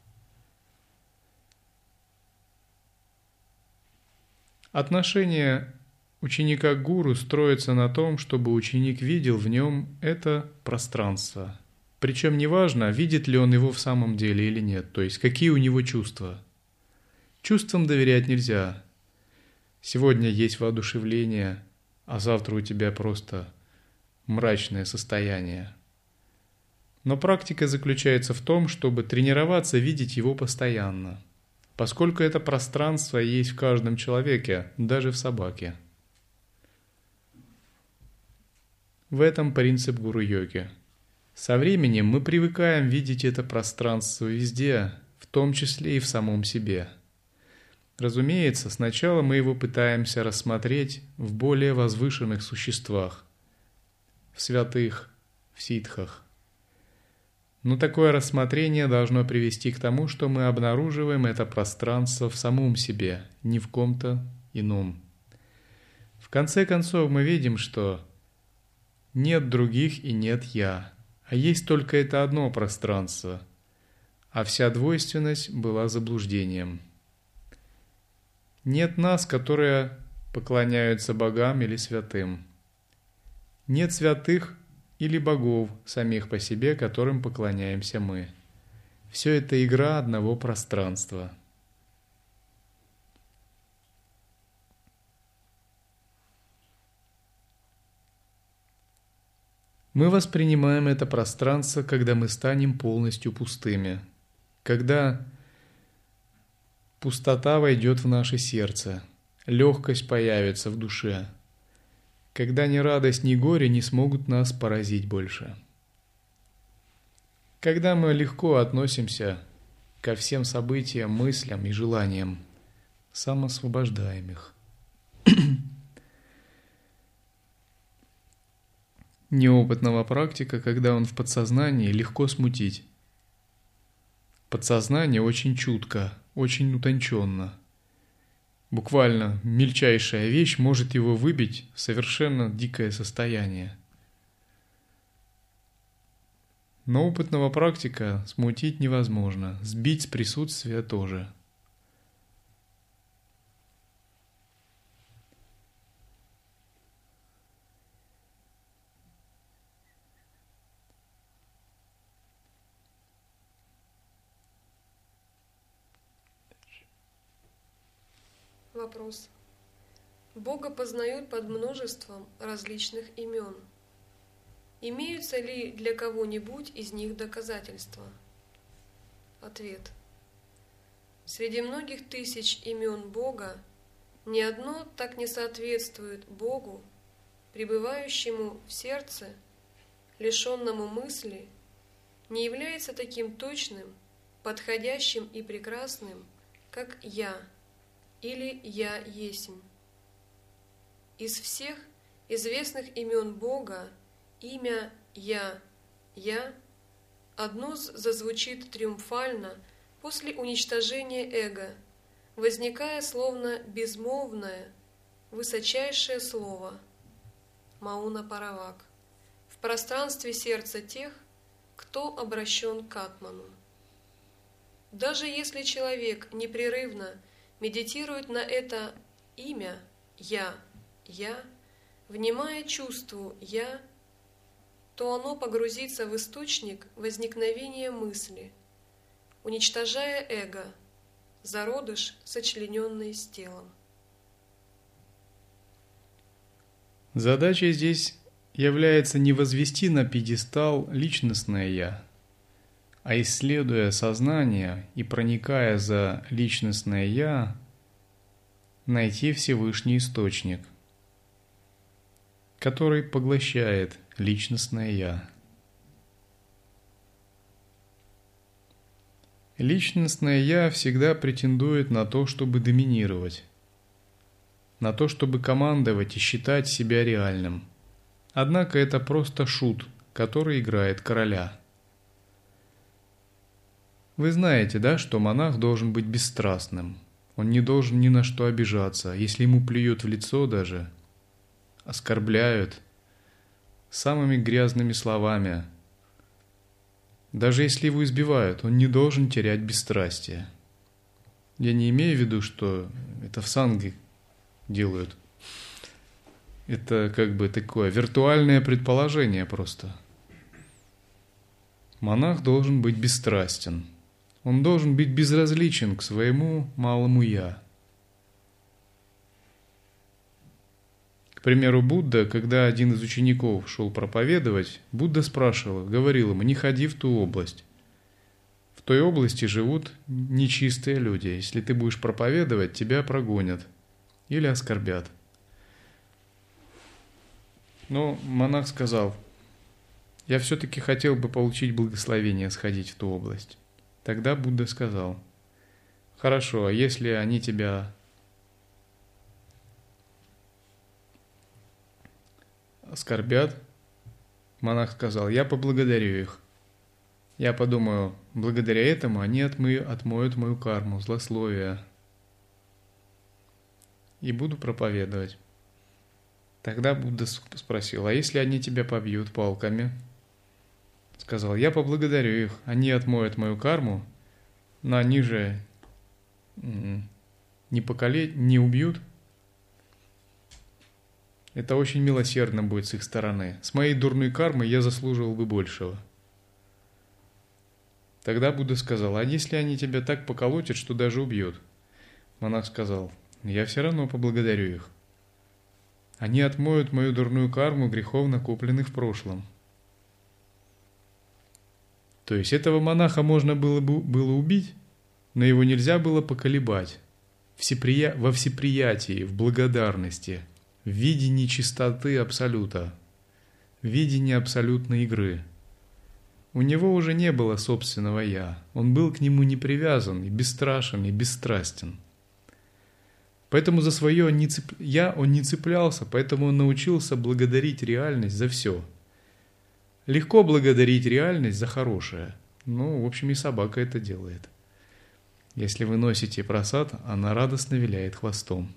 Отношение ученика к гуру строится на том, чтобы ученик видел в нем это пространство. Причем неважно, видит ли он его в самом деле или нет, то есть какие у него чувства. Чувствам доверять нельзя. Сегодня есть воодушевление, а завтра у тебя просто мрачное состояние. Но практика заключается в том, чтобы тренироваться видеть его постоянно, поскольку это пространство есть в каждом человеке, даже в собаке. В этом принцип гуру-йоги. Со временем мы привыкаем видеть это пространство везде, в том числе и в самом себе. Разумеется, сначала мы его пытаемся рассмотреть в более возвышенных существах, в святых, в ситхах. Но такое рассмотрение должно привести к тому, что мы обнаруживаем это пространство в самом себе, не в ком-то ином. В конце концов мы видим, что нет других и нет «я», а есть только это одно пространство, а вся двойственность была заблуждением. Нет нас, которые поклоняются богам или святым. Нет святых или богов самих по себе, которым поклоняемся мы. Все это игра одного пространства – Мы воспринимаем это пространство, когда мы станем полностью пустыми, когда пустота войдет в наше сердце, легкость появится в душе, когда ни радость, ни горе не смогут нас поразить больше. Когда мы легко относимся ко всем событиям, мыслям и желаниям, самосвобождаем их. неопытного практика, когда он в подсознании, легко смутить. Подсознание очень чутко, очень утонченно. Буквально мельчайшая вещь может его выбить в совершенно дикое состояние. Но опытного практика смутить невозможно, сбить с присутствия тоже – Вопрос. Бога познают под множеством различных имен. Имеются ли для кого-нибудь из них доказательства? Ответ. Среди многих тысяч имен Бога ни одно так не соответствует Богу, пребывающему в сердце, лишенному мысли, не является таким точным, подходящим и прекрасным, как «Я», или «Я есмь». Из всех известных имен Бога имя «Я», «Я» одно зазвучит триумфально после уничтожения эго, возникая словно безмолвное, высочайшее слово Мауна Паравак в пространстве сердца тех, кто обращен к Атману. Даже если человек непрерывно – медитирует на это имя «Я», «Я», внимая чувству «Я», то оно погрузится в источник возникновения мысли, уничтожая эго, зародыш, сочлененный с телом. Задача здесь является не возвести на пьедестал личностное «я», а исследуя сознание и проникая за личностное «я», найти Всевышний Источник, который поглощает личностное «я». Личностное «я» всегда претендует на то, чтобы доминировать, на то, чтобы командовать и считать себя реальным. Однако это просто шут, который играет короля – вы знаете, да, что монах должен быть бесстрастным. Он не должен ни на что обижаться. Если ему плюют в лицо даже, оскорбляют, самыми грязными словами. Даже если его избивают, он не должен терять бесстрастие. Я не имею в виду, что это в санге делают. Это как бы такое виртуальное предположение просто. Монах должен быть бесстрастен. Он должен быть безразличен к своему малому «я». К примеру, Будда, когда один из учеников шел проповедовать, Будда спрашивал, говорил ему, не ходи в ту область. В той области живут нечистые люди. Если ты будешь проповедовать, тебя прогонят или оскорбят. Но монах сказал, я все-таки хотел бы получить благословение сходить в ту область. Тогда Будда сказал, хорошо, а если они тебя оскорбят, монах сказал, я поблагодарю их. Я подумаю, благодаря этому они отмою, отмоют мою карму, злословие. И буду проповедовать. Тогда Будда спросил, а если они тебя побьют палками? Сказал, я поблагодарю их, они отмоют мою карму, но они же не покале, не убьют, это очень милосердно будет с их стороны. С моей дурной кармой я заслуживал бы большего. Тогда Будда сказал, а если они тебя так поколотят, что даже убьют? Монах сказал, я все равно поблагодарю их. Они отмоют мою дурную карму грехов, накопленных в прошлом. То есть этого монаха можно было, бы, было убить, но его нельзя было поколебать. Всеприя... Во всеприятии, в благодарности – в видении чистоты Абсолюта, в видении абсолютной игры. У него уже не было собственного «я», он был к нему не привязан и бесстрашен, и бесстрастен. Поэтому за свое. «я» он не цеплялся, поэтому он научился благодарить реальность за все. Легко благодарить реальность за хорошее. Ну, в общем, и собака это делает. Если вы носите просад, она радостно виляет хвостом.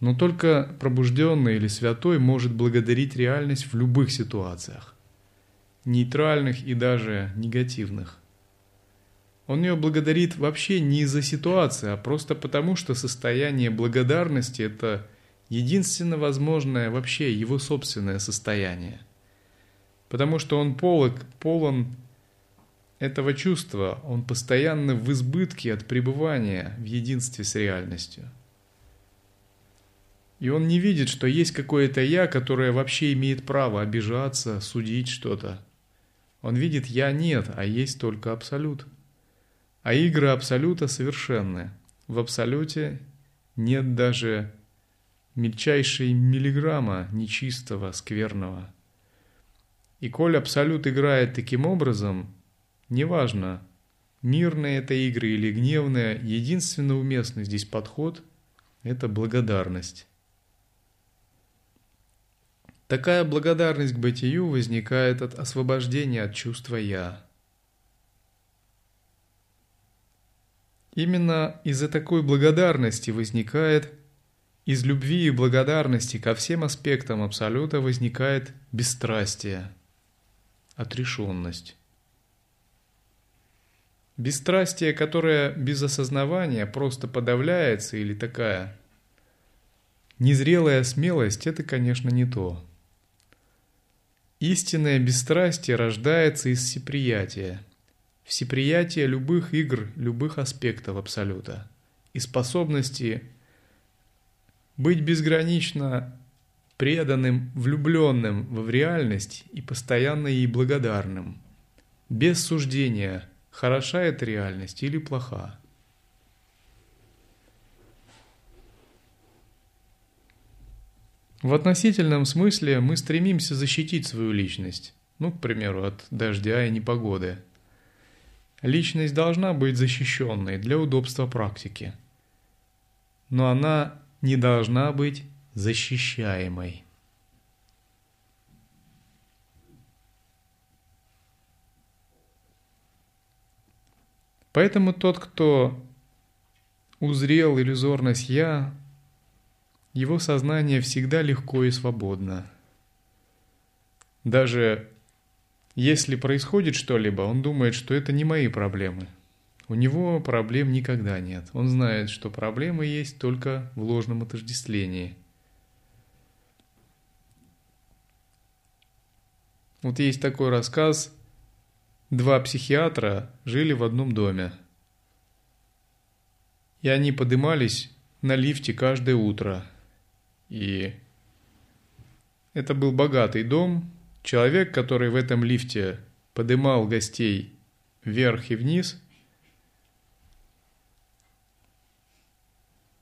Но только пробужденный или святой может благодарить реальность в любых ситуациях, нейтральных и даже негативных. Он ее благодарит вообще не из-за ситуации, а просто потому, что состояние благодарности – это единственно возможное вообще его собственное состояние. Потому что он полог, полон этого чувства, он постоянно в избытке от пребывания в единстве с реальностью – и он не видит, что есть какое-то «я», которое вообще имеет право обижаться, судить что-то. Он видит «я» нет, а есть только Абсолют. А игры Абсолюта совершенны. В Абсолюте нет даже мельчайшей миллиграмма нечистого, скверного. И коль Абсолют играет таким образом, неважно, мирные это игры или гневные, единственно уместный здесь подход – это благодарность. Такая благодарность к бытию возникает от освобождения от чувства «я». Именно из-за такой благодарности возникает, из любви и благодарности ко всем аспектам Абсолюта возникает бесстрастие, отрешенность. Бесстрастие, которое без осознавания просто подавляется или такая незрелая смелость, это, конечно, не то. Истинное бесстрастие рождается из всеприятия. Всеприятие любых игр, любых аспектов Абсолюта. И способности быть безгранично преданным, влюбленным в реальность и постоянно ей благодарным. Без суждения, хороша эта реальность или плоха. В относительном смысле мы стремимся защитить свою личность, ну, к примеру, от дождя и непогоды. Личность должна быть защищенной для удобства практики, но она не должна быть защищаемой. Поэтому тот, кто узрел иллюзорность «я», его сознание всегда легко и свободно. Даже если происходит что-либо, он думает, что это не мои проблемы. У него проблем никогда нет. Он знает, что проблемы есть только в ложном отождествлении. Вот есть такой рассказ. Два психиатра жили в одном доме. И они подымались на лифте каждое утро. И это был богатый дом. Человек, который в этом лифте подымал гостей вверх и вниз,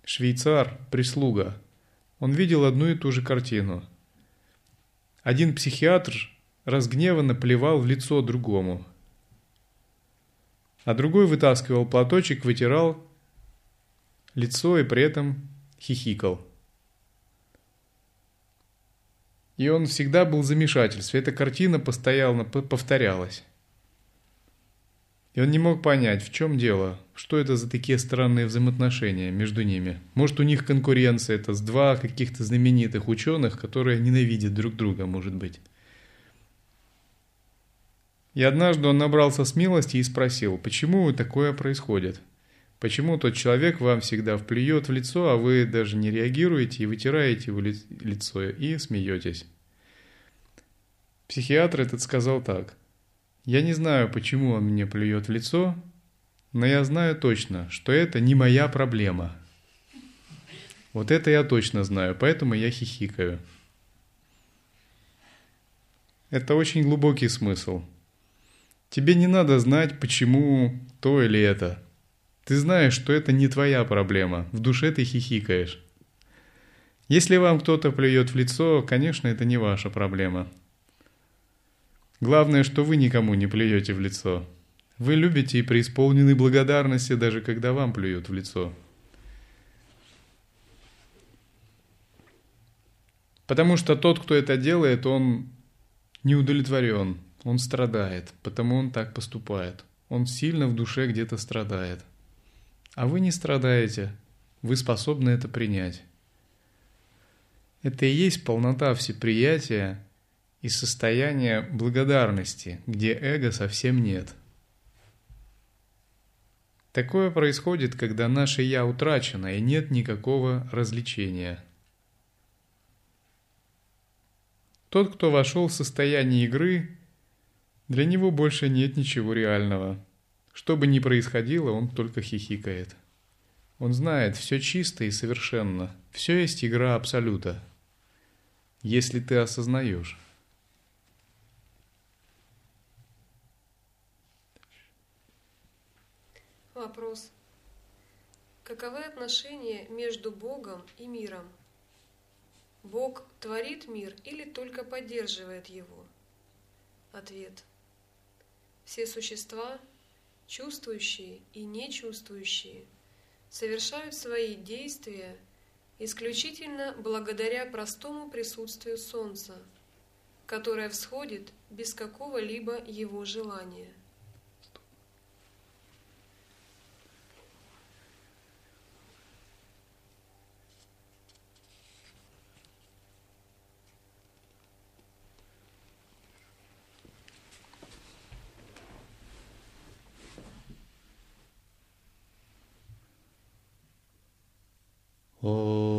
швейцар, прислуга, он видел одну и ту же картину. Один психиатр разгневанно плевал в лицо другому, а другой вытаскивал платочек, вытирал лицо и при этом хихикал. И он всегда был в замешательстве. Эта картина постоянно повторялась. И он не мог понять, в чем дело, что это за такие странные взаимоотношения между ними. Может, у них конкуренция, это с два каких-то знаменитых ученых, которые ненавидят друг друга, может быть. И однажды он набрался смелости и спросил, почему такое происходит? Почему тот человек вам всегда вплюет в лицо, а вы даже не реагируете и вытираете его лицо и смеетесь? Психиатр этот сказал так. Я не знаю, почему он мне плюет в лицо, но я знаю точно, что это не моя проблема. Вот это я точно знаю, поэтому я хихикаю. Это очень глубокий смысл. Тебе не надо знать, почему то или это. Ты знаешь, что это не твоя проблема. В душе ты хихикаешь. Если вам кто-то плюет в лицо, конечно, это не ваша проблема. Главное, что вы никому не плюете в лицо. Вы любите и преисполнены благодарности, даже когда вам плюют в лицо. Потому что тот, кто это делает, он не удовлетворен, он страдает, потому он так поступает. Он сильно в душе где-то страдает. А вы не страдаете, вы способны это принять. Это и есть полнота всеприятия и состояние благодарности, где эго совсем нет. Такое происходит, когда наше «я» утрачено и нет никакого развлечения. Тот, кто вошел в состояние игры, для него больше нет ничего реального. Что бы ни происходило, он только хихикает. Он знает, все чисто и совершенно, все есть игра Абсолюта, если ты осознаешь. Вопрос. Каковы отношения между Богом и миром? Бог творит мир или только поддерживает его? Ответ. Все существа, чувствующие и нечувствующие, совершают свои действия исключительно благодаря простому присутствию Солнца, которое всходит без какого-либо его желания. Oh.